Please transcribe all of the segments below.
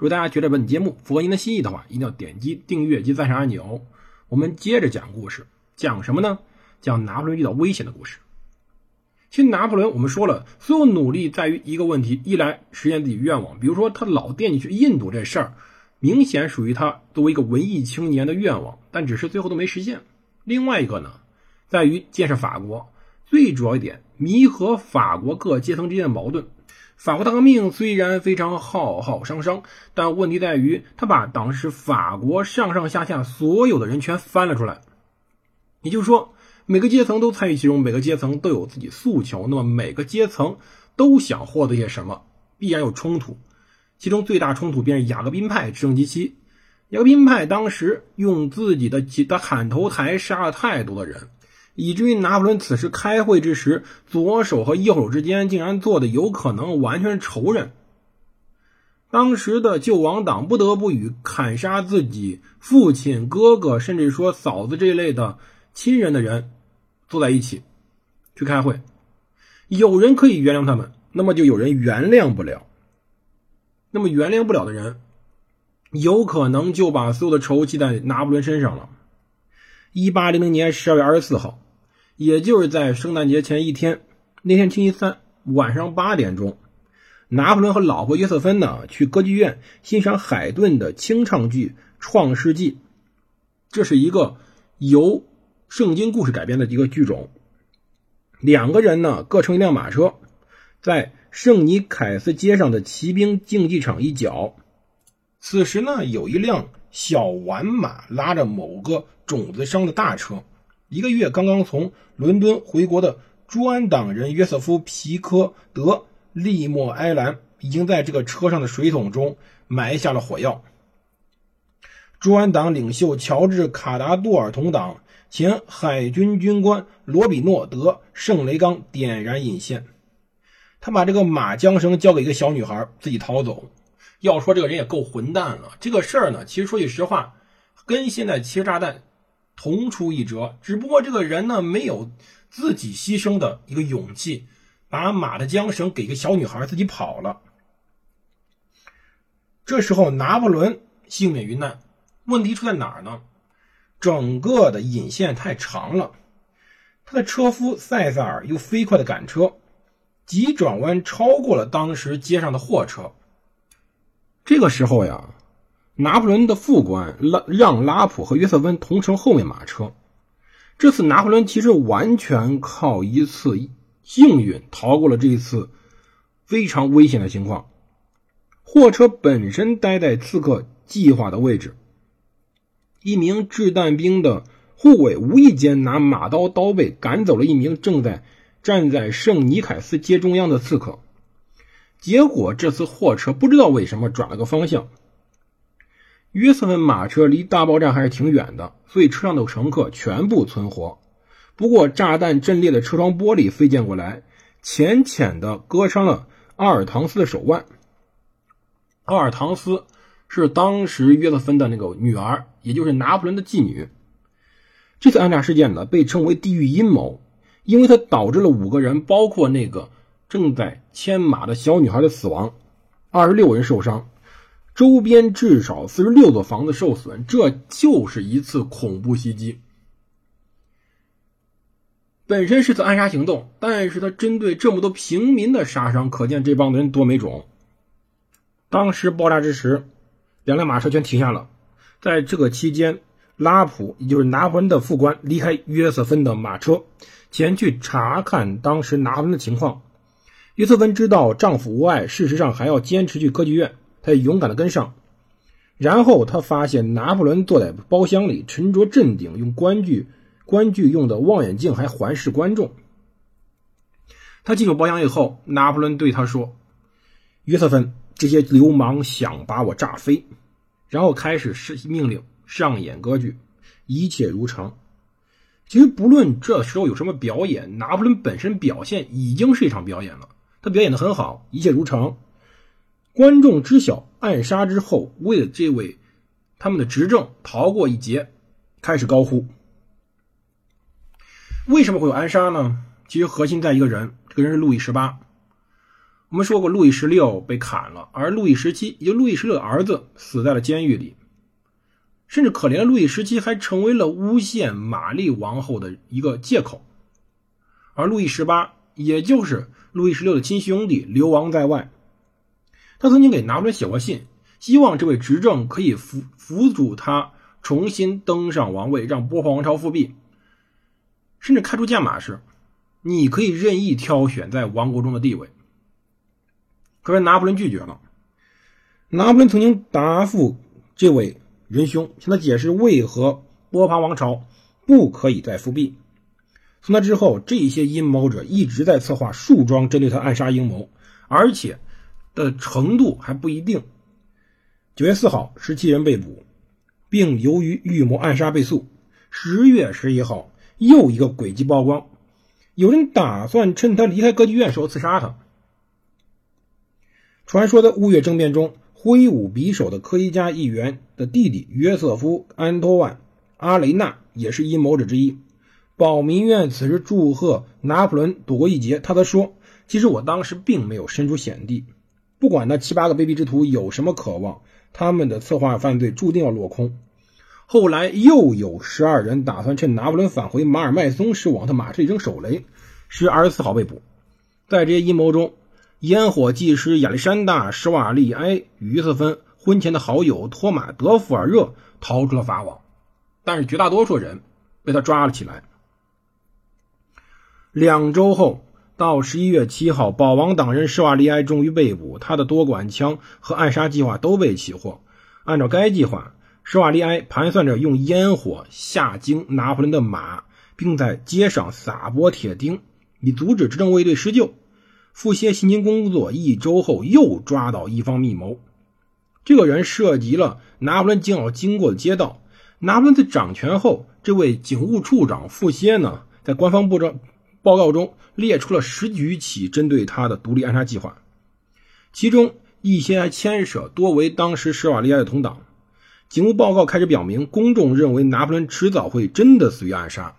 如果大家觉得本节目符合您的心意的话，一定要点击订阅及赞赏按钮。我们接着讲故事，讲什么呢？讲拿破仑遇到危险的故事。其实拿破仑，我们说了，所有努力在于一个问题：一来实现自己愿望，比如说他老惦记去印度这事儿，明显属于他作为一个文艺青年的愿望，但只是最后都没实现；另外一个呢，在于建设法国，最主要一点，弥合法国各阶层之间的矛盾。法国大革命虽然非常浩浩汤汤，但问题在于他把当时法国上上下下所有的人全翻了出来，也就是说。每个阶层都参与其中，每个阶层都有自己诉求。那么每个阶层都想获得些什么，必然有冲突。其中最大冲突便是雅各宾派执政及其。雅各宾派当时用自己的几的砍头台杀了太多的人，以至于拿破仑此时开会之时，左手和右手之间竟然坐的有可能完全是仇人。当时的救亡党不得不与砍杀自己父亲、哥哥，甚至说嫂子这一类的亲人的人。坐在一起去开会，有人可以原谅他们，那么就有人原谅不了。那么原谅不了的人，有可能就把所有的仇记在拿破仑身上了。一八零零年十二月二十四号，也就是在圣诞节前一天，那天星期三晚上八点钟，拿破仑和老婆约瑟芬呢去歌剧院欣赏海顿的清唱剧《创世纪》，这是一个由。圣经故事改编的一个剧种，两个人呢各乘一辆马车，在圣尼凯斯街上的骑兵竞技场一角。此时呢，有一辆小玩马拉着某个种子商的大车。一个月刚刚从伦敦回国的朱安党人约瑟夫·皮科德利莫埃兰，已经在这个车上的水桶中埋下了火药。朱安党领袖乔治·卡达杜尔同党。前海军军官罗比诺德圣雷冈点燃引线，他把这个马缰绳交给一个小女孩，自己逃走。要说这个人也够混蛋了。这个事儿呢，其实说句实话，跟现在切炸弹同出一辙，只不过这个人呢没有自己牺牲的一个勇气，把马的缰绳给一个小女孩，自己跑了。这时候拿破仑幸免于难，问题出在哪儿呢？整个的引线太长了，他的车夫塞萨尔又飞快的赶车，急转弯超过了当时街上的货车。这个时候呀，拿破仑的副官拉让拉普和约瑟芬同乘后面马车。这次拿破仑其实完全靠一次幸运逃过了这一次非常危险的情况。货车本身待在刺客计划的位置。一名掷弹兵的护卫无意间拿马刀刀背赶走了一名正在站在圣尼凯斯街中央的刺客，结果这次货车不知道为什么转了个方向。约瑟芬马车离大爆炸还是挺远的，所以车上的乘客全部存活。不过炸弹震裂的车窗玻璃飞溅过来，浅浅的割伤了阿尔唐斯的手腕。阿尔唐斯。是当时约瑟芬的那个女儿，也就是拿破仑的继女。这次暗杀事件呢，被称为“地狱阴谋”，因为它导致了五个人，包括那个正在牵马的小女孩的死亡，二十六人受伤，周边至少四十六座房子受损。这就是一次恐怖袭击。本身是次暗杀行动，但是他针对这么多平民的杀伤，可见这帮人多没种。当时爆炸之时。两辆马车全停下了，在这个期间，拉普也就是拿破仑的副官离开约瑟芬的马车，前去查看当时拿破仑的情况。约瑟芬知道丈夫无碍，事实上还要坚持去歌剧院，他勇敢的跟上。然后他发现拿破仑坐在包厢里，沉着镇定，用观剧观剧用的望远镜还环视观众。他进入包厢以后，拿破仑对他说：“约瑟芬。”这些流氓想把我炸飞，然后开始施命令上演歌剧，一切如常。其实不论这时候有什么表演，拿破仑本身表现已经是一场表演了。他表演的很好，一切如常。观众知晓暗杀之后，为了这位他们的执政逃过一劫，开始高呼。为什么会有暗杀呢？其实核心在一个人，这个人是路易十八。我们说过，路易十六被砍了，而路易十七，也就路易十六的儿子，死在了监狱里。甚至可怜的路易十七还成为了诬陷玛丽王后的一个借口，而路易十八，也就是路易十六的亲兄弟，流亡在外。他曾经给拿破仑写过信，希望这位执政可以辅辅助他重新登上王位，让波旁王朝复辟，甚至开出价码是：你可以任意挑选在王国中的地位。可是拿破仑拒绝了。拿破仑曾经答复这位。仁兄向他解释为何波旁王朝不可以再复辟。从那之后，这些阴谋者一直在策划树桩针对他暗杀阴谋，而且的程度还不一定。九月四号，十七人被捕，并由于预谋暗杀被诉。十月十一号，又一个诡计曝光，有人打算趁他离开歌剧院时候刺杀他。传说的雾月政变中。挥舞匕首的科伊嘉议员的弟弟约瑟夫·安托万·阿雷纳也是阴谋者之一。保民院此时祝贺拿破仑躲过一劫。他则说：“其实我当时并没有身处险地，不管那七八个卑鄙之徒有什么渴望，他们的策划犯罪注定要落空。”后来又有十二人打算趁拿破仑返回马尔麦松时往他马车里扔手雷，十月二十四号被捕。在这些阴谋中，烟火技师亚历山大·施瓦利埃与约瑟芬婚前的好友托马·德弗尔热逃出了法网，但是绝大多数人被他抓了起来。两周后，到十一月七号，保王党人施瓦利埃终于被捕，他的多管枪和暗杀计划都被起获。按照该计划，施瓦利埃盘算着用烟火吓惊拿破仑的马，并在街上撒播铁钉，以阻止执政卫队施救。傅歇辛勤工作一周后，又抓到一方密谋。这个人涉及了拿破仑将要经过的街道。拿破仑在掌权后，这位警务处长傅歇呢，在官方部长报告中列出了十余起针对他的独立暗杀计划，其中一些还牵涉多为当时施瓦利埃的同党。警务报告开始表明，公众认为拿破仑迟早会真的死于暗杀。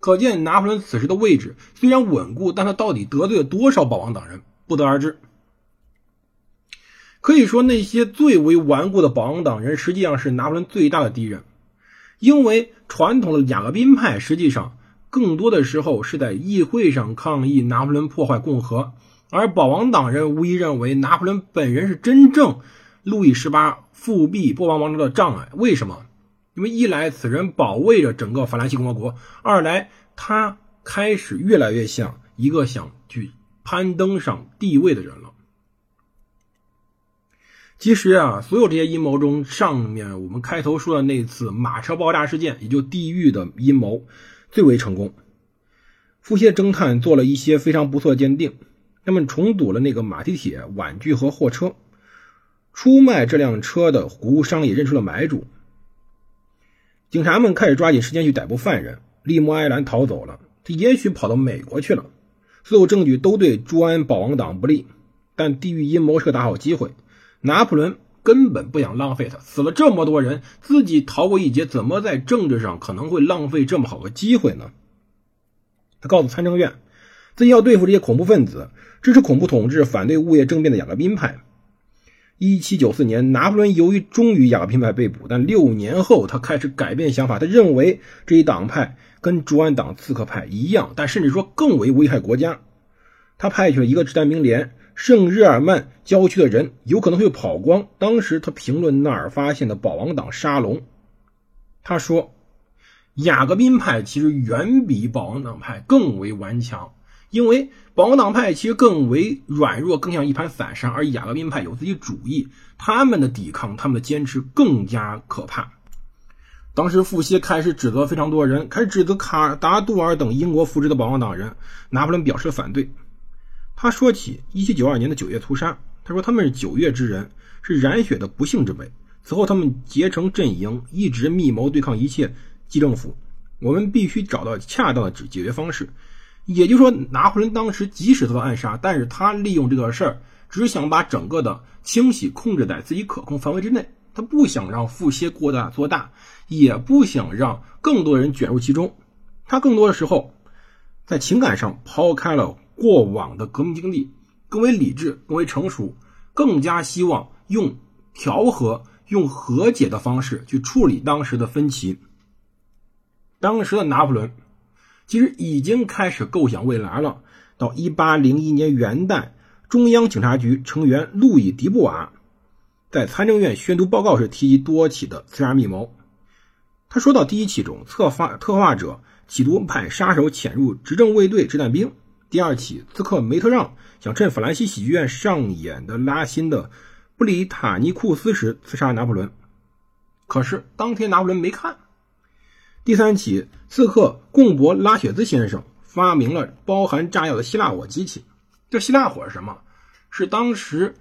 可见拿破仑此时的位置虽然稳固，但他到底得罪了多少保王党人，不得而知。可以说，那些最为顽固的保王党人实际上是拿破仑最大的敌人，因为传统的雅各宾派实际上更多的时候是在议会上抗议拿破仑破坏共和，而保王党人无疑认为拿破仑本人是真正路易十八复辟波旁王朝的障碍。为什么？因为一来此人保卫着整个法兰西共和国，二来他开始越来越像一个想去攀登上帝位的人了。其实啊，所有这些阴谋中，上面我们开头说的那次马车爆炸事件，也就地狱的阴谋最为成功。富歇侦探做了一些非常不错的鉴定，他们重组了那个马蹄铁碗具和货车，出卖这辆车的服务商也认出了买主。警察们开始抓紧时间去逮捕犯人。利莫埃兰逃走了，他也许跑到美国去了。所有证据都对朱安保王党不利，但地狱阴谋是个大好机会。拿破仑根本不想浪费他，死了这么多人，自己逃过一劫，怎么在政治上可能会浪费这么好个机会呢？他告诉参政院，自己要对付这些恐怖分子，支持恐怖统治，反对物业政变的雅各宾派。一七九四年，拿破仑由于忠于雅各宾派被捕，但六年后他开始改变想法。他认为这一党派跟朱安党刺客派一样，但甚至说更为危害国家。他派去了一个掷弹兵连圣日耳曼郊区的人，有可能会跑光。当时他评论那儿发现的保王党沙龙，他说：“雅各宾派其实远比保王党派更为顽强。”因为保王党派其实更为软弱，更像一盘散沙，而雅各宾派有自己主义，他们的抵抗，他们的坚持更加可怕。当时傅歇开始指责非常多人，开始指责卡达杜尔等英国扶植的保王党人。拿破仑表示了反对。他说起1792年的九月屠杀，他说他们是九月之人，是染血的不幸之辈，此后，他们结成阵营，一直密谋对抗一切基政府。我们必须找到恰当的解解决方式。也就是说，拿破仑当时即使遭到暗杀，但是他利用这个事儿，只想把整个的清洗控制在自己可控范围之内。他不想让腹泻过大做大，也不想让更多人卷入其中。他更多的时候，在情感上抛开了过往的革命经历，更为理智，更为成熟，更加希望用调和。用和解的方式去处理当时的分歧。当时的拿破仑其实已经开始构想未来了。到一八零一年元旦，中央警察局成员路易·迪布瓦在参政院宣读报告时提及多起的刺杀密谋。他说到，第一起中，策划策划者企图派杀手潜入执政卫队掷弹兵；第二起，刺客梅特让想趁法兰西喜剧院上演的拉辛的。布里塔尼库斯时刺杀拿破仑，可是当天拿破仑没看。第三起，刺客贡博拉雪兹先生发明了包含炸药的希腊火机器。这希腊火是什么？是当时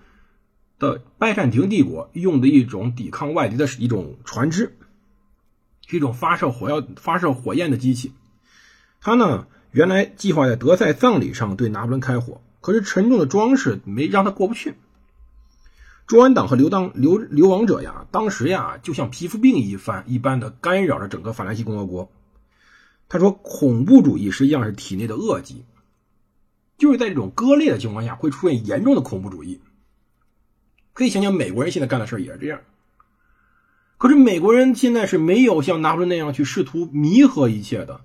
的拜占庭帝国用的一种抵抗外敌的一种船只，是一种发射火药、发射火焰的机器。他呢，原来计划在德赛葬礼上对拿破仑开火，可是沉重的装饰没让他过不去。中安党和流当流流亡者呀，当时呀就像皮肤病一番一般的干扰着整个法兰西共和国。他说，恐怖主义实际上是体内的恶疾，就是在这种割裂的情况下会出现严重的恐怖主义。可以想想美国人现在干的事也是这样。可是美国人现在是没有像拿破仑那样去试图弥合一切的，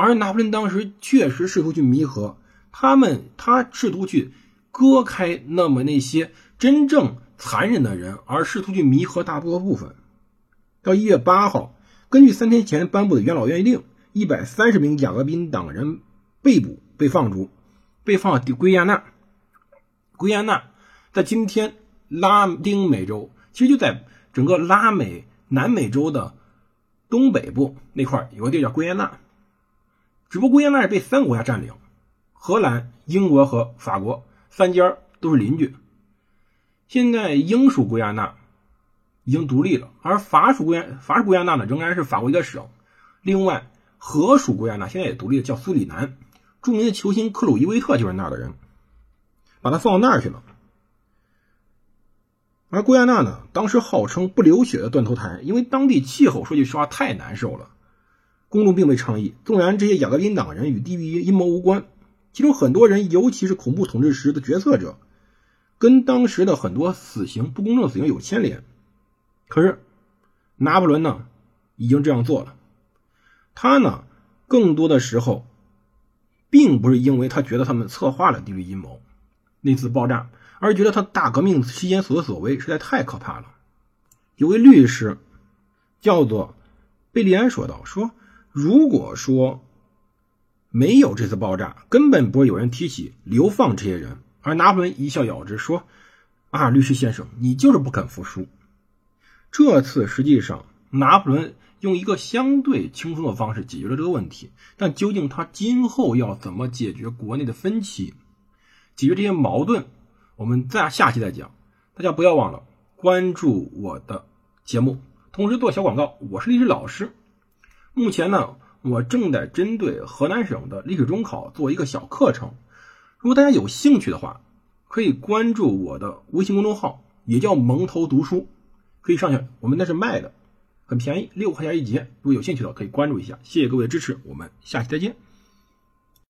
而拿破仑当时确实试图去弥合他们，他试图去割开那么那些真正。残忍的人，而试图去弥合大多部分。到一月八号，根据三天前颁布的元老院令，一百三十名雅各宾党人被捕、被放逐，被放到圭亚那。圭亚那在今天拉丁美洲，其实就在整个拉美南美洲的东北部那块有个地叫圭亚那。只不过圭亚那是被三个国家占领，荷兰、英国和法国三家都是邻居。现在英属圭亚那已经独立了，而法属圭亚法属圭亚那呢仍然是法国一个省。另外，荷属圭亚那现在也独立了，叫苏里南。著名的球星克鲁伊维特就是那儿的人，把他放到那儿去了。而圭亚那呢，当时号称不流血的断头台，因为当地气候说句实话太难受了。公众并未倡议，纵然这些雅各宾党人与地狱阴谋无关，其中很多人，尤其是恐怖统治时的决策者。跟当时的很多死刑不公正死刑有牵连，可是拿破仑呢已经这样做了。他呢更多的时候，并不是因为他觉得他们策划了地狱阴谋那次爆炸，而觉得他大革命期间所作所为实在太可怕了。有位律师叫做贝利安说道：“说如果说没有这次爆炸，根本不会有人提起流放这些人。”而拿破仑一笑了之，说：“啊，律师先生，你就是不肯服输。这次实际上，拿破仑用一个相对轻松的方式解决了这个问题。但究竟他今后要怎么解决国内的分歧，解决这些矛盾，我们在下期再讲。大家不要忘了关注我的节目，同时做小广告。我是历史老师，目前呢，我正在针对河南省的历史中考做一个小课程。”如果大家有兴趣的话，可以关注我的微信公众号，也叫蒙头读书，可以上去。我们那是卖的，很便宜，六块钱一节。如果有兴趣的，可以关注一下。谢谢各位的支持，我们下期再见。